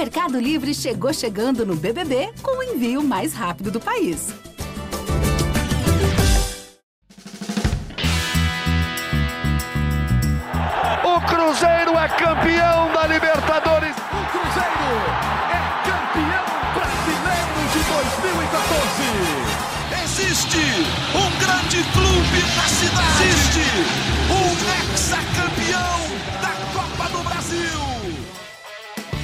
Mercado Livre chegou chegando no BBB com o envio mais rápido do país. O Cruzeiro é campeão da Libertadores. O Cruzeiro é campeão brasileiro de 2014. Existe um grande clube na cidade. Existe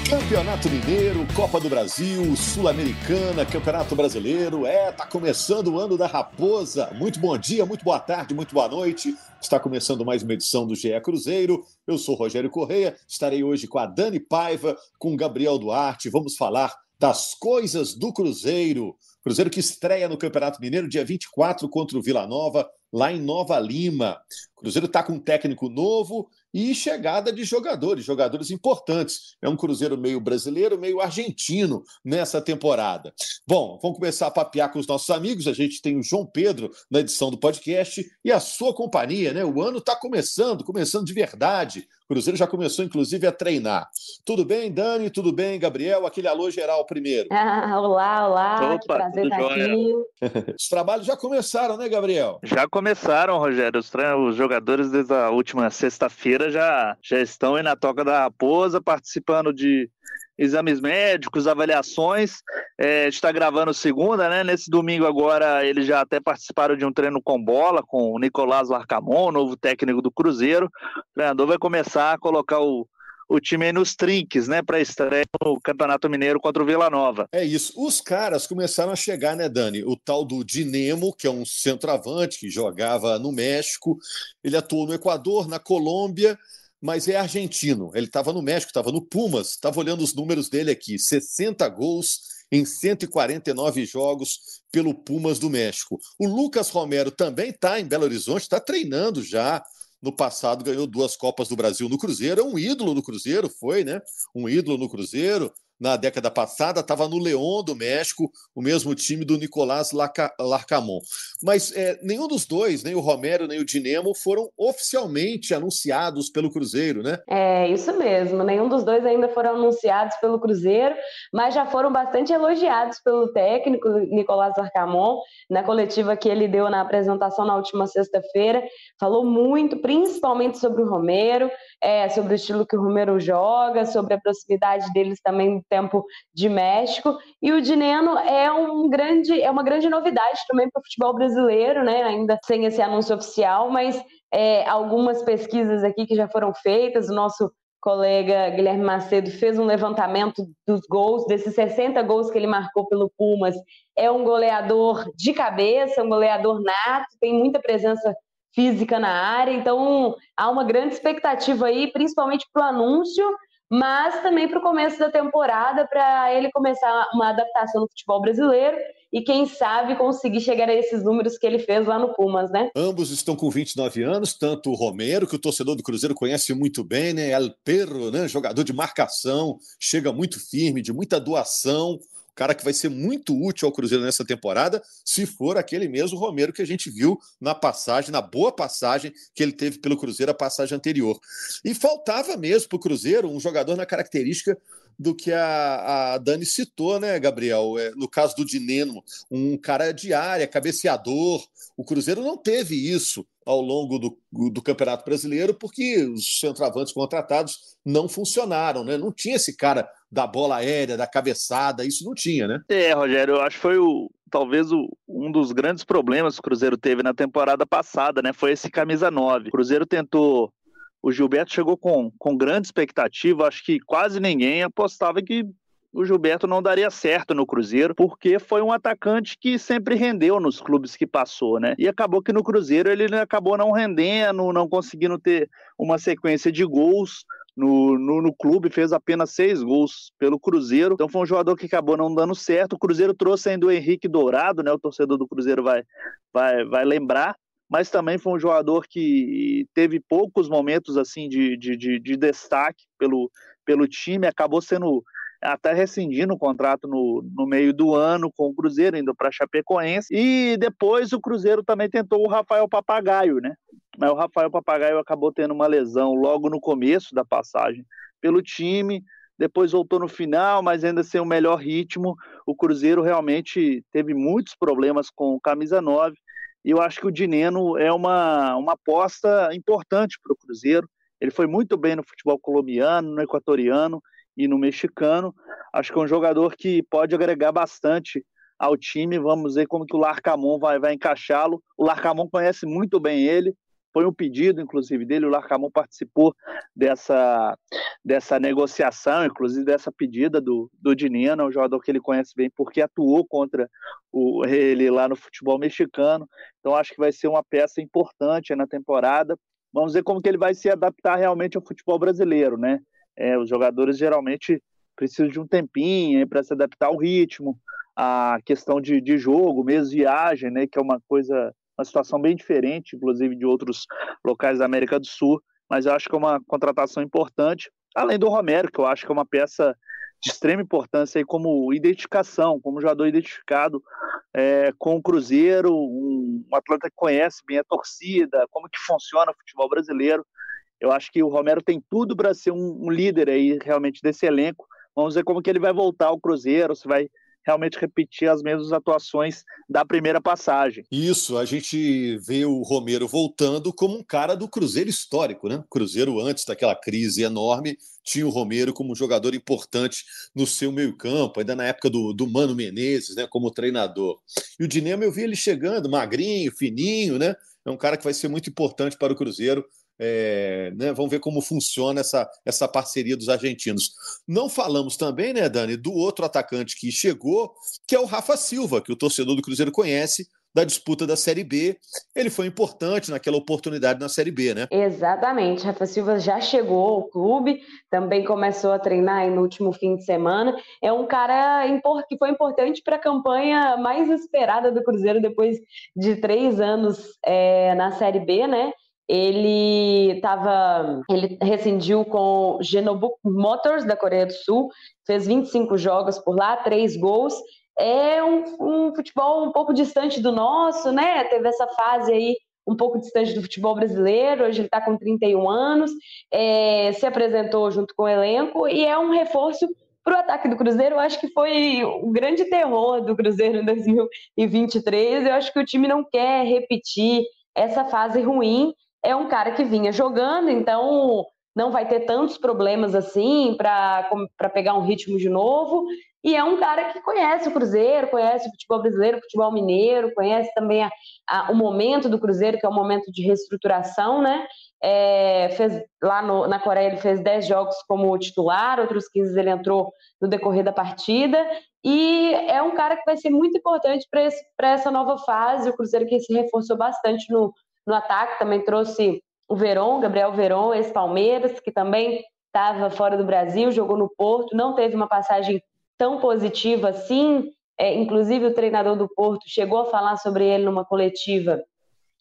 Campeonato Mineiro, Copa do Brasil, Sul-Americana, Campeonato Brasileiro. É, tá começando o ano da Raposa. Muito bom dia, muito boa tarde, muito boa noite. Está começando mais uma edição do GE Cruzeiro. Eu sou Rogério Correia, estarei hoje com a Dani Paiva, com Gabriel Duarte. Vamos falar das coisas do Cruzeiro. Cruzeiro que estreia no Campeonato Mineiro dia 24 contra o Vila Nova, lá em Nova Lima. O Cruzeiro está com um técnico novo e chegada de jogadores, jogadores importantes. É um Cruzeiro meio brasileiro, meio argentino nessa temporada. Bom, vamos começar a papear com os nossos amigos. A gente tem o João Pedro na edição do podcast e a sua companhia, né? O ano está começando, começando de verdade. O Cruzeiro já começou, inclusive, a treinar. Tudo bem, Dani? Tudo bem, Gabriel? Aquele alô geral primeiro. Ah, olá, olá. Opa, que prazer estar aqui. Os trabalhos já começaram, né, Gabriel? Já começaram, Rogério. Os, os jogadores desde a última sexta-feira já, já estão aí na toca da raposa, participando de exames médicos, avaliações. É, está gravando segunda, né? Nesse domingo agora eles já até participaram de um treino com bola com o Nicolás Larcamon, novo técnico do Cruzeiro. O treinador vai começar a colocar o, o time aí nos trinques, né, para estreia no Campeonato Mineiro contra o Vila Nova. É isso. Os caras começaram a chegar, né, Dani? O tal do Dinemo, que é um centroavante que jogava no México, ele atuou no Equador, na Colômbia, mas é argentino. Ele estava no México, estava no Pumas, estava olhando os números dele aqui: 60 gols em 149 jogos pelo Pumas do México. O Lucas Romero também está em Belo Horizonte, está treinando já. No passado ganhou duas Copas do Brasil no Cruzeiro, é um ídolo no Cruzeiro, foi, né? Um ídolo no Cruzeiro na década passada, estava no León do México, o mesmo time do Nicolás Larcamon. Mas é, nenhum dos dois, nem o Romero nem o Dinemo, foram oficialmente anunciados pelo Cruzeiro, né? É, isso mesmo. Nenhum dos dois ainda foram anunciados pelo Cruzeiro, mas já foram bastante elogiados pelo técnico Nicolás Larcamon, na coletiva que ele deu na apresentação na última sexta-feira. Falou muito, principalmente sobre o Romero, é, sobre o estilo que o Romero joga, sobre a proximidade deles também tempo de México. E o Dineno é um grande, é uma grande novidade também para o futebol brasileiro, né? Ainda sem esse anúncio oficial, mas é, algumas pesquisas aqui que já foram feitas, o nosso colega Guilherme Macedo fez um levantamento dos gols, desses 60 gols que ele marcou pelo Pumas. É um goleador de cabeça, um goleador nato, tem muita presença física na área, então há uma grande expectativa aí, principalmente para o anúncio mas também para o começo da temporada, para ele começar uma adaptação no futebol brasileiro e quem sabe conseguir chegar a esses números que ele fez lá no Pumas, né? Ambos estão com 29 anos, tanto o Romero, que o torcedor do Cruzeiro conhece muito bem, né? El Perro, né? Jogador de marcação, chega muito firme, de muita doação cara que vai ser muito útil ao Cruzeiro nessa temporada, se for aquele mesmo Romero que a gente viu na passagem, na boa passagem que ele teve pelo Cruzeiro a passagem anterior. E faltava mesmo para o Cruzeiro um jogador na característica do que a, a Dani citou, né, Gabriel? É, no caso do Dineno, um cara de área, cabeceador. O Cruzeiro não teve isso ao longo do, do Campeonato Brasileiro porque os centroavantes contratados não funcionaram, né? Não tinha esse cara da bola aérea, da cabeçada, isso não tinha, né? É, Rogério, eu acho que foi o, talvez o, um dos grandes problemas que o Cruzeiro teve na temporada passada, né? Foi esse camisa 9. O Cruzeiro tentou. O Gilberto chegou com, com grande expectativa, acho que quase ninguém apostava que o Gilberto não daria certo no Cruzeiro, porque foi um atacante que sempre rendeu nos clubes que passou, né? E acabou que no Cruzeiro ele acabou não rendendo, não conseguindo ter uma sequência de gols no, no, no, clube, fez apenas seis gols pelo Cruzeiro. Então foi um jogador que acabou não dando certo. O Cruzeiro trouxe ainda o Henrique Dourado, né? O torcedor do Cruzeiro vai, vai, vai lembrar. Mas também foi um jogador que teve poucos momentos assim de, de, de, de destaque pelo, pelo time, acabou sendo até rescindindo o contrato no, no meio do ano com o Cruzeiro, indo para Chapecoense. E depois o Cruzeiro também tentou o Rafael Papagaio, né? Mas o Rafael Papagaio acabou tendo uma lesão logo no começo da passagem pelo time. depois voltou no final, mas ainda sem o melhor ritmo. O Cruzeiro realmente teve muitos problemas com o camisa 9, e eu acho que o Dineno é uma, uma aposta importante para o Cruzeiro. Ele foi muito bem no futebol colombiano, no equatoriano e no mexicano. Acho que é um jogador que pode agregar bastante ao time. Vamos ver como que o Larcamon vai, vai encaixá-lo. O Larcamon conhece muito bem ele, foi um pedido, inclusive, dele. O Larcamon participou dessa, dessa negociação, inclusive dessa pedida do, do Dineno, é um jogador que ele conhece bem porque atuou contra o, ele lá no futebol mexicano. Então, acho que vai ser uma peça importante na temporada. Vamos ver como que ele vai se adaptar realmente ao futebol brasileiro, né? É, os jogadores geralmente precisam de um tempinho para se adaptar ao ritmo, a questão de, de jogo, mesmo viagem, né? Que é uma coisa uma situação bem diferente, inclusive de outros locais da América do Sul, mas eu acho que é uma contratação importante, além do Romero, que eu acho que é uma peça de extrema importância aí como identificação, como jogador identificado é, com o Cruzeiro, um, um, atleta que conhece bem a torcida, como que funciona o futebol brasileiro. Eu acho que o Romero tem tudo para ser um, um líder aí realmente desse elenco. Vamos ver como que ele vai voltar ao Cruzeiro, se vai realmente repetir as mesmas atuações da primeira passagem. Isso, a gente vê o Romero voltando como um cara do Cruzeiro histórico, né? Cruzeiro, antes daquela crise enorme, tinha o Romero como um jogador importante no seu meio-campo, ainda na época do, do Mano Menezes, né? Como treinador. E o Dinamo, eu vi ele chegando, magrinho, fininho, né? É um cara que vai ser muito importante para o Cruzeiro é, né, vamos ver como funciona essa, essa parceria dos argentinos. Não falamos também, né, Dani, do outro atacante que chegou, que é o Rafa Silva, que o torcedor do Cruzeiro conhece, da disputa da Série B. Ele foi importante naquela oportunidade na Série B, né? Exatamente. Rafa Silva já chegou ao clube, também começou a treinar no último fim de semana. É um cara que foi importante para a campanha mais esperada do Cruzeiro depois de três anos é, na Série B, né? Ele tava, ele rescindiu com Genobu Motors da Coreia do Sul, fez 25 jogos por lá, três gols. É um, um, futebol um pouco distante do nosso, né? Teve essa fase aí um pouco distante do futebol brasileiro. Hoje ele está com 31 anos, é, se apresentou junto com o elenco e é um reforço para o ataque do Cruzeiro. Eu acho que foi o grande terror do Cruzeiro em 2023. Eu acho que o time não quer repetir essa fase ruim é um cara que vinha jogando, então não vai ter tantos problemas assim para pegar um ritmo de novo. E é um cara que conhece o Cruzeiro, conhece o futebol brasileiro, o futebol mineiro, conhece também a, a, o momento do Cruzeiro, que é um momento de reestruturação, né? É, fez, lá no, na Coreia ele fez 10 jogos como titular, outros 15 ele entrou no decorrer da partida. E é um cara que vai ser muito importante para essa nova fase. O Cruzeiro que se reforçou bastante no, no ataque também trouxe o Veron, Gabriel Veron, ex-Palmeiras, que também estava fora do Brasil, jogou no Porto, não teve uma passagem tão positiva assim. É, inclusive, o treinador do Porto chegou a falar sobre ele numa coletiva,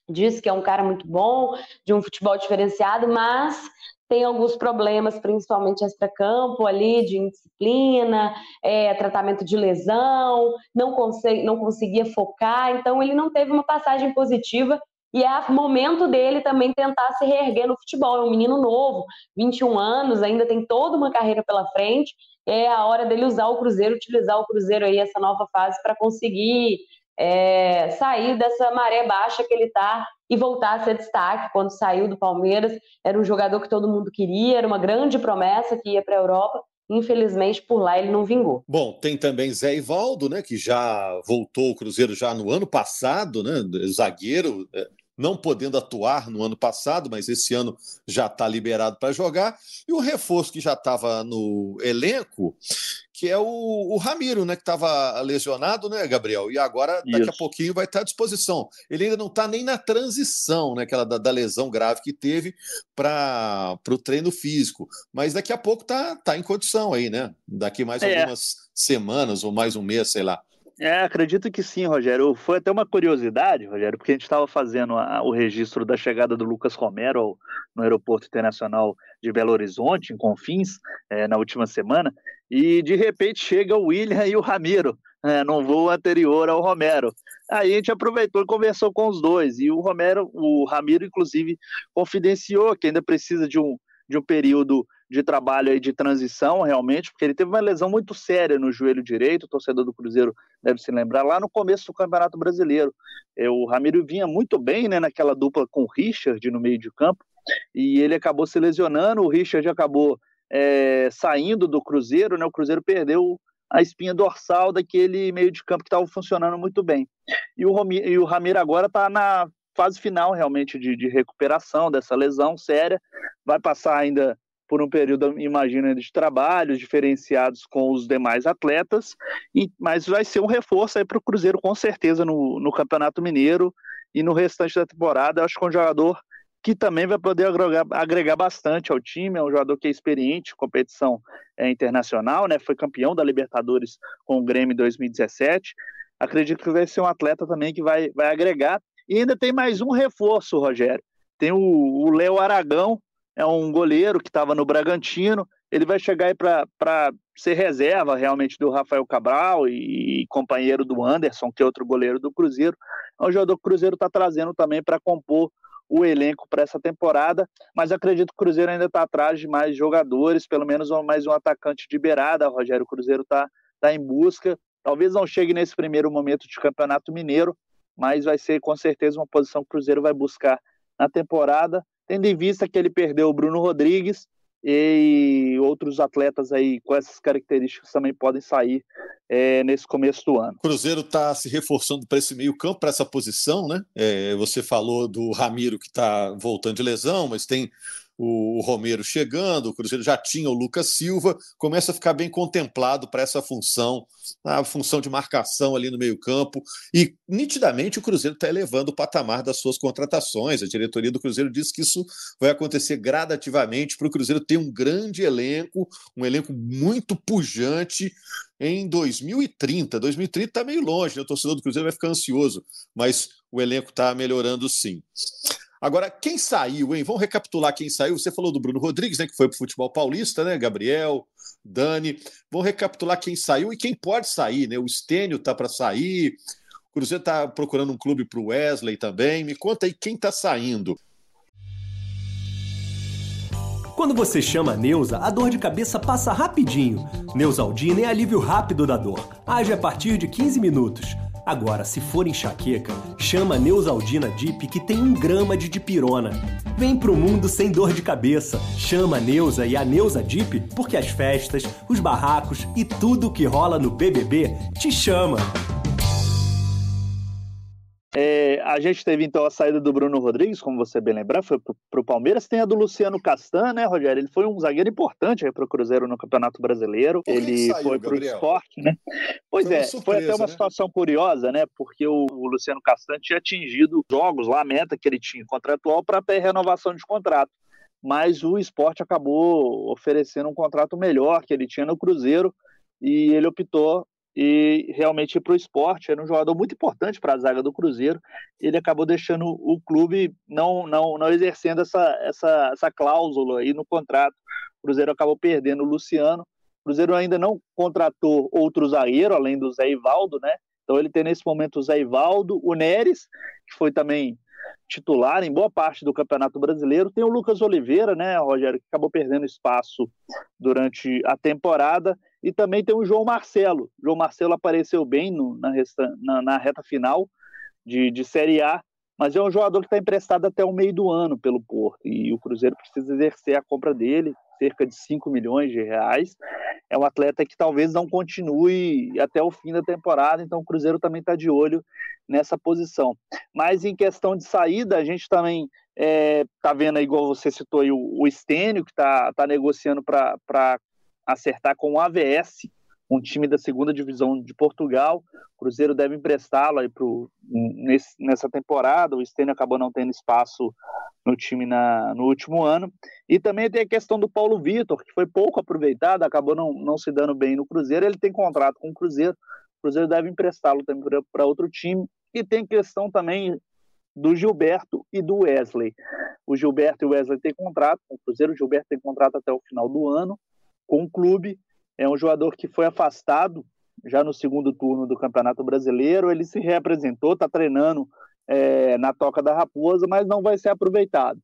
disse que é um cara muito bom, de um futebol diferenciado, mas tem alguns problemas, principalmente extra-campo ali, de indisciplina, é, tratamento de lesão, não, não conseguia focar, então ele não teve uma passagem positiva e é momento dele também tentar se reerguer no futebol. É um menino novo, 21 anos, ainda tem toda uma carreira pela frente. É a hora dele usar o Cruzeiro, utilizar o Cruzeiro aí, essa nova fase, para conseguir é, sair dessa maré baixa que ele está e voltar a ser destaque. Quando saiu do Palmeiras, era um jogador que todo mundo queria, era uma grande promessa que ia para a Europa. Infelizmente, por lá ele não vingou. Bom, tem também Zé Ivaldo, né, que já voltou ao Cruzeiro já no ano passado, né, zagueiro, é, não podendo atuar no ano passado, mas esse ano já está liberado para jogar. E o reforço que já estava no elenco, que é o, o Ramiro, né, que estava lesionado, né, Gabriel? E agora, daqui Isso. a pouquinho, vai estar à disposição. Ele ainda não está nem na transição, né, aquela da, da lesão grave que teve para o treino físico. Mas daqui a pouco tá, tá em condição aí, né? Daqui mais é. algumas semanas ou mais um mês, sei lá. É, acredito que sim, Rogério. Foi até uma curiosidade, Rogério, porque a gente estava fazendo a, o registro da chegada do Lucas Romero ao, no Aeroporto Internacional de Belo Horizonte, em Confins, é, na última semana, e de repente chega o William e o Ramiro, é, num voo anterior ao Romero. Aí a gente aproveitou e conversou com os dois, e o Romero, o Ramiro, inclusive, confidenciou que ainda precisa de um, de um período de trabalho aí de transição, realmente, porque ele teve uma lesão muito séria no joelho direito, o torcedor do Cruzeiro deve se lembrar, lá no começo do Campeonato Brasileiro. É, o Ramiro vinha muito bem né, naquela dupla com o Richard no meio de campo, e ele acabou se lesionando, o Richard acabou é, saindo do Cruzeiro, né, o Cruzeiro perdeu a espinha dorsal daquele meio de campo que estava funcionando muito bem. E o, e o Ramiro agora está na fase final realmente de, de recuperação dessa lesão séria, vai passar ainda por um período, imagino, de trabalhos diferenciados com os demais atletas, e, mas vai ser um reforço para o Cruzeiro, com certeza, no, no Campeonato Mineiro e no restante da temporada. Eu acho que é um jogador que também vai poder agregar, agregar bastante ao time, é um jogador que é experiente competição é, internacional, né? foi campeão da Libertadores com o Grêmio em 2017. Acredito que vai ser um atleta também que vai, vai agregar. E ainda tem mais um reforço, Rogério. Tem o Léo Aragão, é um goleiro que estava no Bragantino. Ele vai chegar aí para ser reserva realmente do Rafael Cabral e, e, companheiro do Anderson, que é outro goleiro do Cruzeiro. É um jogador que o Cruzeiro está trazendo também para compor o elenco para essa temporada, mas acredito que o Cruzeiro ainda está atrás de mais jogadores, pelo menos mais um atacante de beirada. Rogério, Cruzeiro está tá em busca. Talvez não chegue nesse primeiro momento de Campeonato Mineiro, mas vai ser com certeza uma posição que o Cruzeiro vai buscar na temporada tendo em vista que ele perdeu o Bruno Rodrigues e outros atletas aí com essas características também podem sair é, nesse começo do ano. Cruzeiro está se reforçando para esse meio campo, para essa posição, né? É, você falou do Ramiro que está voltando de lesão, mas tem o Romero chegando, o Cruzeiro já tinha o Lucas Silva, começa a ficar bem contemplado para essa função, a função de marcação ali no meio-campo. E nitidamente o Cruzeiro está elevando o patamar das suas contratações. A diretoria do Cruzeiro diz que isso vai acontecer gradativamente para o Cruzeiro ter um grande elenco, um elenco muito pujante em 2030. 2030 está meio longe, né? o torcedor do Cruzeiro vai ficar ansioso, mas o elenco está melhorando sim. Agora, quem saiu, hein? Vamos recapitular quem saiu. Você falou do Bruno Rodrigues, né? Que foi para o futebol paulista, né? Gabriel, Dani. Vamos recapitular quem saiu e quem pode sair, né? O Stênio tá para sair. O Cruzeiro está procurando um clube para o Wesley também. Me conta aí quem está saindo. Quando você chama a Neuza, a dor de cabeça passa rapidinho. Neusaldina é alívio rápido da dor. Age a partir de 15 minutos. Agora, se for enxaqueca, chama Neusaldina Dip que tem um grama de dipirona. Vem pro mundo sem dor de cabeça. Chama a Neuza e a Neuza Dip porque as festas, os barracos e tudo que rola no BBB te chama. É, a gente teve então a saída do Bruno Rodrigues, como você bem lembrar, foi para o Palmeiras. Tem a do Luciano Castan, né, Rogério? Ele foi um zagueiro importante para o Cruzeiro no Campeonato Brasileiro. ele saiu, foi para o esporte, né? Pois foi é, surpresa, foi até uma né? situação curiosa, né? Porque o, o Luciano Castan tinha atingido jogos lá, a meta que ele tinha contratual para ter renovação de contrato. Mas o esporte acabou oferecendo um contrato melhor que ele tinha no Cruzeiro e ele optou e realmente para o esporte. Era um jogador muito importante para a zaga do Cruzeiro. Ele acabou deixando o clube não, não, não exercendo essa, essa, essa cláusula aí no contrato. O Cruzeiro acabou perdendo o Luciano. O Cruzeiro ainda não contratou outro zagueiro, além do Zé Ivaldo, né? Então ele tem nesse momento o Zé Ivaldo, o Neres, que foi também titular em boa parte do Campeonato Brasileiro. Tem o Lucas Oliveira, né, Rogério, que acabou perdendo espaço durante a temporada. E também tem o João Marcelo. O João Marcelo apareceu bem no, na, resta, na, na, reta final de, de Série A, mas é um jogador que está emprestado até o meio do ano pelo Porto. E o Cruzeiro precisa exercer a compra dele, cerca de 5 milhões de reais. É um atleta que talvez não continue até o fim da temporada, então o Cruzeiro também está de olho nessa posição. Mas em questão de saída, a gente também está é, tá vendo, igual você citou aí, o, o Estênio, que está tá negociando para acertar com o AVS, um time da segunda divisão de Portugal. O Cruzeiro deve emprestá-lo aí pro, nesse, nessa temporada. O Stênio acabou não tendo espaço no time na, no último ano. E também tem a questão do Paulo Vitor, que foi pouco aproveitado, acabou não, não se dando bem no Cruzeiro. Ele tem contrato com o Cruzeiro. O Cruzeiro deve emprestá-lo também para outro time. E tem questão também do Gilberto e do Wesley. O Gilberto e o Wesley têm contrato com o Cruzeiro. O Gilberto tem contrato até o final do ano com o clube. É um jogador que foi afastado já no segundo turno do Campeonato Brasileiro. Ele se reapresentou, está treinando é, na Toca da Raposa, mas não vai ser aproveitado.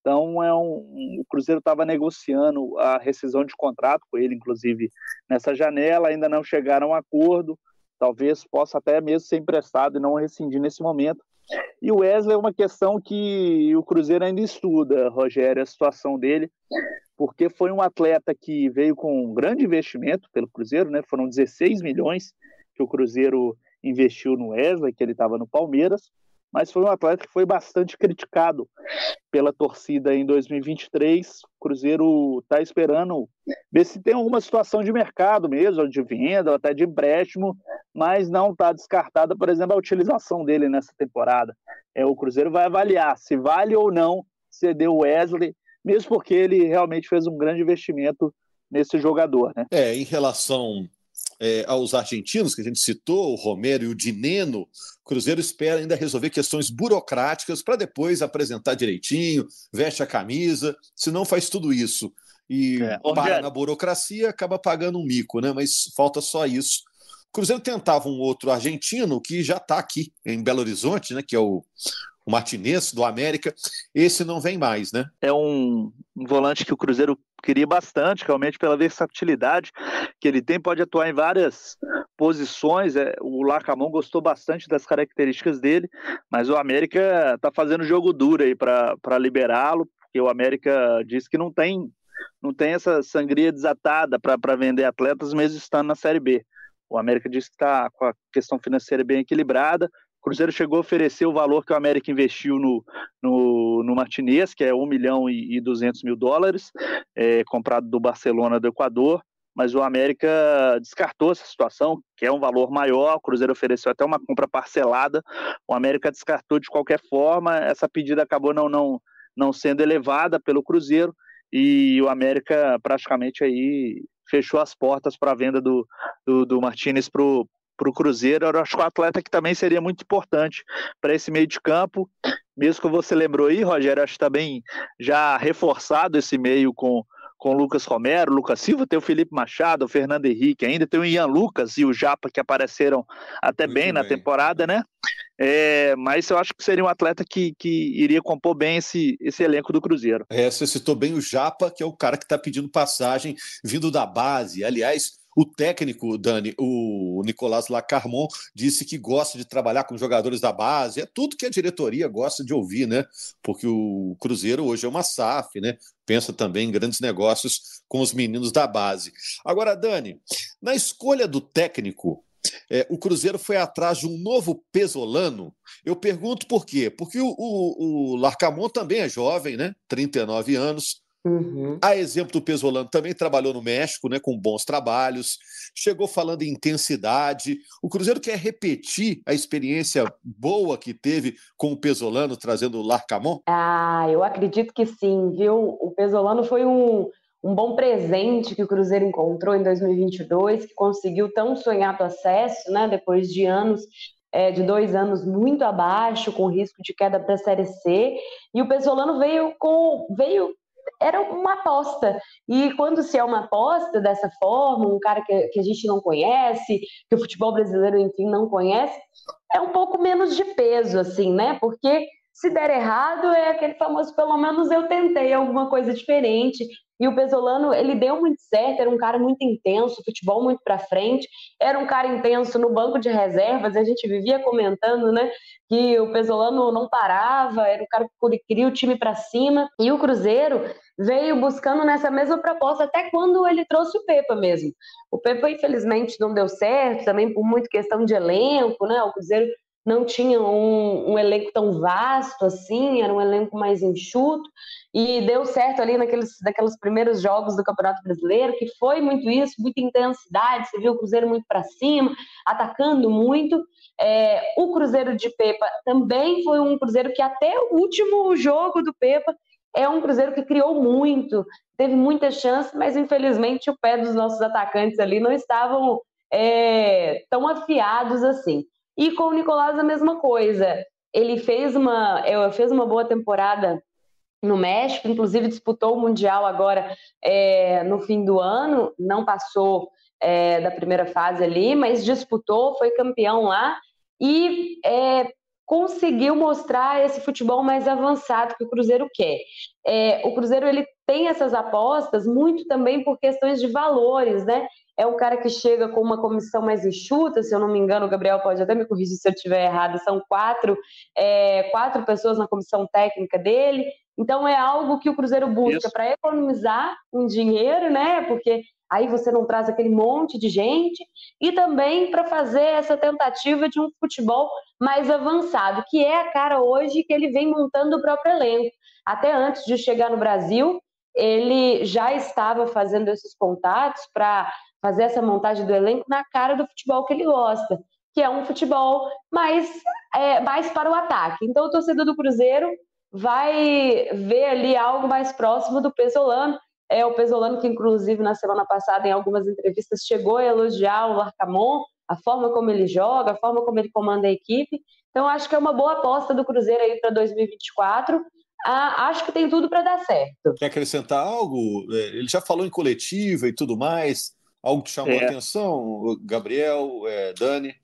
Então é um, o Cruzeiro estava negociando a rescisão de contrato com ele, inclusive nessa janela, ainda não chegaram a um acordo. Talvez possa até mesmo ser emprestado e não rescindir nesse momento. E o Wesley é uma questão que o Cruzeiro ainda estuda, Rogério, a situação dele, porque foi um atleta que veio com um grande investimento pelo Cruzeiro, né? Foram 16 milhões que o Cruzeiro investiu no Wesley, que ele estava no Palmeiras, mas foi um atleta que foi bastante criticado pela torcida em 2023. O Cruzeiro está esperando ver se tem alguma situação de mercado mesmo, de venda, ou até de empréstimo, mas não está descartada, por exemplo, a utilização dele nessa temporada. É, o Cruzeiro vai avaliar se vale ou não ceder o Wesley, mesmo porque ele realmente fez um grande investimento nesse jogador. Né? É, em relação é, aos argentinos, que a gente citou, o Romero e o Dineno, o Cruzeiro espera ainda resolver questões burocráticas para depois apresentar direitinho, veste a camisa, se não faz tudo isso e é, para na burocracia, acaba pagando um mico, né? Mas falta só isso. O Cruzeiro tentava um outro argentino que já está aqui em Belo Horizonte, né? Que é o, o Martinez do América. Esse não vem mais, né? É um, um volante que o Cruzeiro queria bastante, realmente pela versatilidade que ele tem, pode atuar em várias posições. É, o Lacamon gostou bastante das características dele, mas o América está fazendo jogo duro aí para liberá-lo, porque o América diz que não tem não tem essa sangria desatada para vender atletas, mesmo estando na Série B. O América diz que está com a questão financeira bem equilibrada, Cruzeiro chegou a oferecer o valor que o América investiu no, no, no Martinez, que é 1 milhão e, e 200 mil dólares, é, comprado do Barcelona do Equador, mas o América descartou essa situação, que é um valor maior, o Cruzeiro ofereceu até uma compra parcelada, o América descartou de qualquer forma, essa pedida acabou não, não, não sendo elevada pelo Cruzeiro, e o América praticamente aí fechou as portas para a venda do, do, do Martinez para o para o Cruzeiro, eu acho que um atleta que também seria muito importante para esse meio de campo. Mesmo que você lembrou aí, Rogério, acho que está bem já reforçado esse meio com com o Lucas Romero, Lucas Silva, tem o Felipe Machado, o Fernando Henrique, ainda tem o Ian Lucas e o Japa que apareceram até bem, bem, na temporada, né? É, mas eu acho que seria um atleta que, que iria compor bem esse, esse elenco do Cruzeiro. É, você citou bem o Japa, que é o cara que está pedindo passagem vindo da base. Aliás, o técnico, Dani, o Nicolás Lacarmon, disse que gosta de trabalhar com jogadores da base. É tudo que a diretoria gosta de ouvir, né? Porque o Cruzeiro hoje é uma SAF, né? Pensa também em grandes negócios com os meninos da base. Agora, Dani, na escolha do técnico, é, o Cruzeiro foi atrás de um novo pesolano. Eu pergunto por quê? Porque o, o, o Larcamon também é jovem, né? 39 anos, Uhum. A exemplo do Pesolano, também trabalhou no México, né, com bons trabalhos, chegou falando em intensidade. O Cruzeiro quer repetir a experiência boa que teve com o Pesolano, trazendo o Larcamon? Ah, eu acredito que sim, viu? O Pesolano foi um, um bom presente que o Cruzeiro encontrou em 2022, que conseguiu tão sonhado acesso, né, depois de anos é, de dois anos muito abaixo, com risco de queda para a Série C, e o Pesolano veio com veio era uma aposta. E quando se é uma aposta dessa forma, um cara que, que a gente não conhece, que o futebol brasileiro, enfim, não conhece, é um pouco menos de peso, assim, né? Porque se der errado, é aquele famoso, pelo menos eu tentei alguma coisa diferente. E o Pesolano, ele deu muito certo, era um cara muito intenso, futebol muito para frente, era um cara intenso no banco de reservas, a gente vivia comentando, né, que o Pesolano não parava, era um cara que queria o time para cima. E o Cruzeiro veio buscando nessa mesma proposta até quando ele trouxe o Pepa mesmo. O Pepa, infelizmente, não deu certo, também por muito questão de elenco, né? O Cruzeiro não tinha um, um, elenco tão vasto assim, era um elenco mais enxuto, e deu certo ali naqueles, naqueles primeiros jogos do Campeonato Brasileiro, que foi muito isso, muita intensidade, você viu o Cruzeiro muito para cima, atacando muito. É, o Cruzeiro de Pepa também foi um Cruzeiro que até o último jogo do Pepa é um Cruzeiro que criou muito, teve muita chance, mas infelizmente o pé dos nossos atacantes ali não estavam é, tão afiados assim. E com o Nicolás a mesma coisa. Ele fez uma, é, fez uma boa temporada no México, inclusive disputou o Mundial agora é, no fim do ano, não passou é, da primeira fase ali, mas disputou, foi campeão lá e é, conseguiu mostrar esse futebol mais avançado que o Cruzeiro quer. É, o Cruzeiro ele tem essas apostas muito também por questões de valores, né? É um cara que chega com uma comissão mais enxuta, se eu não me engano, o Gabriel pode até me corrigir se eu estiver errado, são quatro, é, quatro pessoas na comissão técnica dele. Então é algo que o Cruzeiro busca para economizar um dinheiro, né? Porque aí você não traz aquele monte de gente, e também para fazer essa tentativa de um futebol mais avançado, que é a cara hoje que ele vem montando o próprio elenco. Até antes de chegar no Brasil, ele já estava fazendo esses contatos para fazer essa montagem do elenco na cara do futebol que ele gosta, que é um futebol mais, é, mais para o ataque. Então, o torcedor do Cruzeiro vai ver ali algo mais próximo do Pesolano, é o Pesolano que, inclusive, na semana passada, em algumas entrevistas, chegou a elogiar o Larcamon, a forma como ele joga, a forma como ele comanda a equipe. Então, acho que é uma boa aposta do Cruzeiro aí para 2024. Ah, acho que tem tudo para dar certo. Quer acrescentar algo? É, ele já falou em coletiva e tudo mais. Algo que chamou é. a atenção, Gabriel, é, Dani?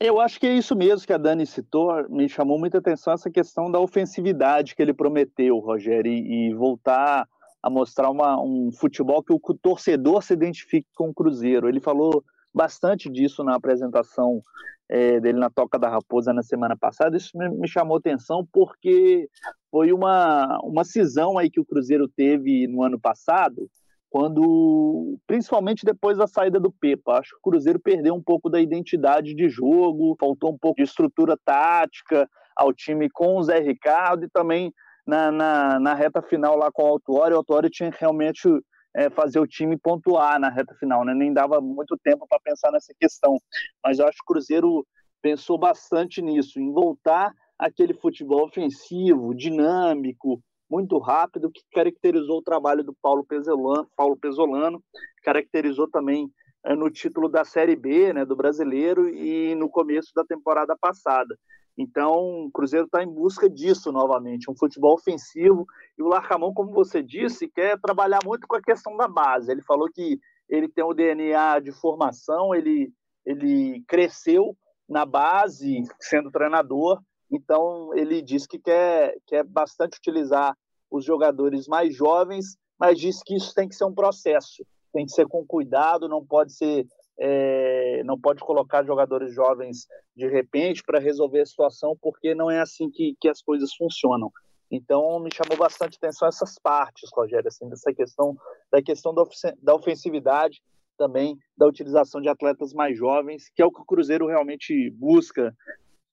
Eu acho que é isso mesmo que a Dani citou. Me chamou muita atenção essa questão da ofensividade que ele prometeu, Rogério, e, e voltar a mostrar uma, um futebol que o torcedor se identifique com o Cruzeiro. Ele falou bastante disso na apresentação é, dele na Toca da Raposa na semana passada. Isso me, me, chamou atenção porque foi uma, uma cisão aí que o Cruzeiro teve no ano passado, quando principalmente depois da saída do Pepa. Acho que o Cruzeiro perdeu um pouco da identidade de jogo, faltou um pouco de estrutura tática ao time com o Zé Ricardo e também na, na, na reta final lá com o Autuori, o Autuori tinha que realmente é, fazer o time pontuar na reta final, né? nem dava muito tempo para pensar nessa questão. Mas eu acho que o Cruzeiro pensou bastante nisso, em voltar aquele futebol ofensivo, dinâmico, muito rápido, que caracterizou o trabalho do Paulo Pesolano, Paulo Pesolano caracterizou também é, no título da Série B, né, do Brasileiro, e no começo da temporada passada. Então, o Cruzeiro está em busca disso novamente, um futebol ofensivo. E o Larcamão, como você disse, quer trabalhar muito com a questão da base. Ele falou que ele tem o DNA de formação, ele, ele cresceu na base sendo treinador, então ele diz que quer, quer bastante utilizar os jogadores mais jovens, mas diz que isso tem que ser um processo, tem que ser com cuidado, não pode ser é, não pode colocar jogadores jovens de repente para resolver a situação, porque não é assim que, que as coisas funcionam. Então me chamou bastante atenção essas partes, Rogério, assim, dessa questão da questão da ofensividade, também da utilização de atletas mais jovens, que é o que o Cruzeiro realmente busca,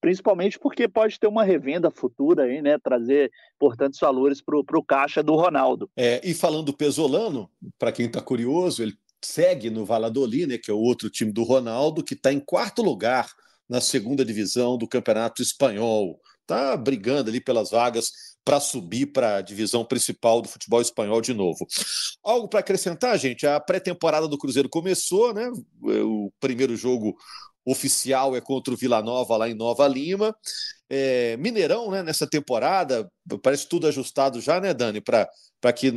principalmente porque pode ter uma revenda futura aí, né? Trazer importantes valores para o caixa do Ronaldo. É, e falando do Pesolano, para quem está curioso, ele segue no Valladolid, né, que é o outro time do Ronaldo, que está em quarto lugar na segunda divisão do Campeonato Espanhol. Está brigando ali pelas vagas para subir para a divisão principal do futebol espanhol de novo. Algo para acrescentar, gente? A pré-temporada do Cruzeiro começou, né? O primeiro jogo oficial é contra o Vila Nova lá em Nova Lima. É, Mineirão, né, nessa temporada, parece tudo ajustado já, né, Dani, para que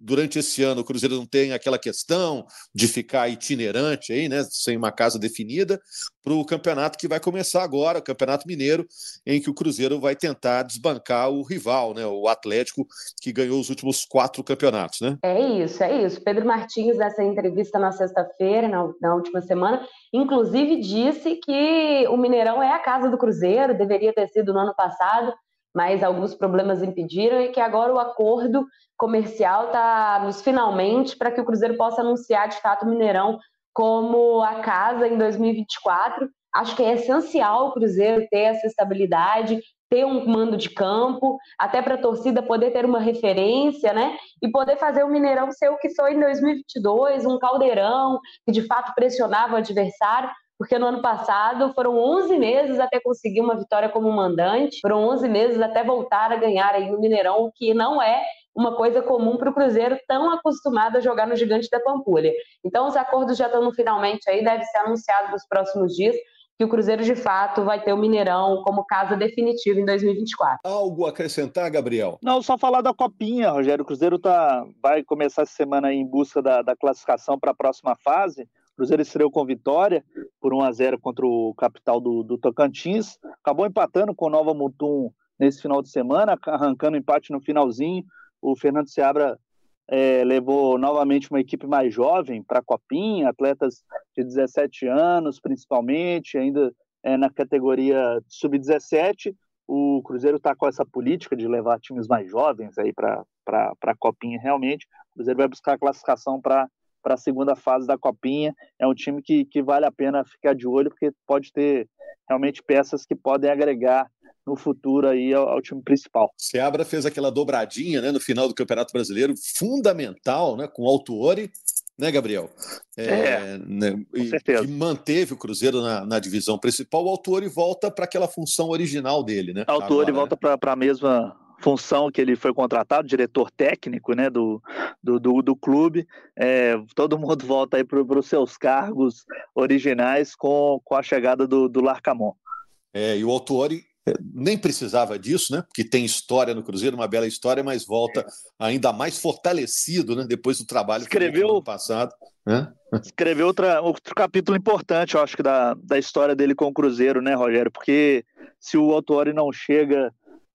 durante esse ano o Cruzeiro não tenha aquela questão de ficar itinerante aí, né, sem uma casa definida, para o campeonato que vai começar agora, o Campeonato Mineiro, em que o Cruzeiro vai tentar desbancar o rival, né, o Atlético, que ganhou os últimos quatro campeonatos, né? É isso, é isso. Pedro Martins, nessa entrevista na sexta-feira, na, na última semana, inclusive disse que o Mineirão é a casa do Cruzeiro, deveria ter sido no ano passado, mas alguns problemas impediram e que agora o acordo comercial está nos finalmente para que o Cruzeiro possa anunciar de fato o Mineirão como a casa em 2024. Acho que é essencial o Cruzeiro ter essa estabilidade, ter um mando de campo, até para a torcida poder ter uma referência, né? E poder fazer o Mineirão ser o que foi em 2022, um caldeirão que de fato pressionava o adversário porque no ano passado foram 11 meses até conseguir uma vitória como mandante, foram 11 meses até voltar a ganhar aí no Mineirão, o que não é uma coisa comum para o Cruzeiro tão acostumado a jogar no Gigante da Pampulha. Então os acordos já estão no finalmente aí, deve ser anunciado nos próximos dias que o Cruzeiro de fato vai ter o Mineirão como casa definitiva em 2024. Algo a acrescentar, Gabriel? Não, só falar da Copinha, Rogério. O Cruzeiro tá, vai começar essa semana em busca da, da classificação para a próxima fase. Cruzeiro estreou com vitória por 1 a 0 contra o capital do, do Tocantins. Acabou empatando com o Nova Mutum nesse final de semana, arrancando empate no finalzinho. O Fernando Seabra é, levou novamente uma equipe mais jovem para a Copinha, atletas de 17 anos, principalmente, ainda é, na categoria sub-17. O Cruzeiro está com essa política de levar times mais jovens aí para a Copinha, realmente. O Cruzeiro vai buscar a classificação para para a segunda fase da Copinha. É um time que, que vale a pena ficar de olho, porque pode ter realmente peças que podem agregar no futuro aí ao, ao, time principal. Seabra fez aquela dobradinha né, no final do Campeonato Brasileiro, fundamental, né, com o Autuori, né, Gabriel? É, é né, com certeza. Que manteve o Cruzeiro na, na divisão principal. O Autuori volta para aquela função original dele, né? O Autuori volta né? para a mesma função que ele foi contratado, diretor técnico né, do, do, do, do clube. É, todo mundo volta aí para os seus cargos originais com, com a chegada do, do Larcamon. É, e o Autuori é, nem precisava disso, né? Porque tem história no Cruzeiro, uma bela história, mas volta ainda mais fortalecido, né? Depois do trabalho escreveu no ano passado. Né? Escreveu outra, outro capítulo importante, eu acho que da, da história dele com o Cruzeiro, né, Rogério? Porque se o Autori não chega,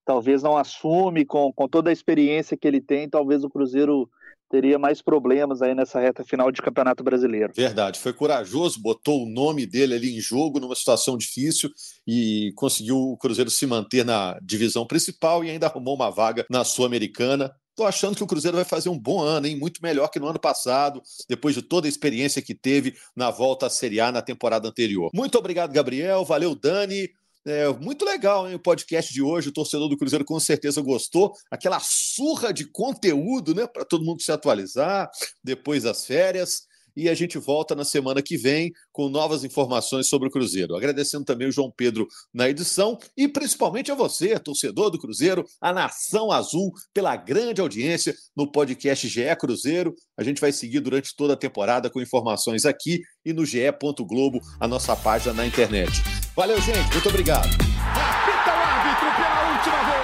talvez não assume com, com toda a experiência que ele tem, talvez o Cruzeiro teria mais problemas aí nessa reta final de Campeonato Brasileiro. Verdade, foi corajoso, botou o nome dele ali em jogo numa situação difícil e conseguiu o Cruzeiro se manter na divisão principal e ainda arrumou uma vaga na Sul-Americana. Tô achando que o Cruzeiro vai fazer um bom ano, hein? Muito melhor que no ano passado, depois de toda a experiência que teve na volta à Série A na temporada anterior. Muito obrigado, Gabriel. Valeu, Dani. É, muito legal, hein? O podcast de hoje, o torcedor do Cruzeiro com certeza gostou. Aquela surra de conteúdo, né? Para todo mundo se atualizar depois das férias. E a gente volta na semana que vem com novas informações sobre o Cruzeiro. Agradecendo também o João Pedro na edição e principalmente a você, torcedor do Cruzeiro, a Nação Azul, pela grande audiência no podcast GE Cruzeiro. A gente vai seguir durante toda a temporada com informações aqui e no ge.globo, a nossa página na internet. Valeu, gente. Muito obrigado. Apita o árbitro pela última vez.